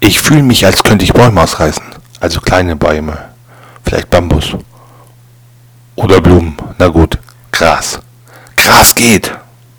Ich fühle mich, als könnte ich Bäume ausreißen. Also kleine Bäume. Vielleicht Bambus. Oder Blumen. Na gut. Gras. Gras geht.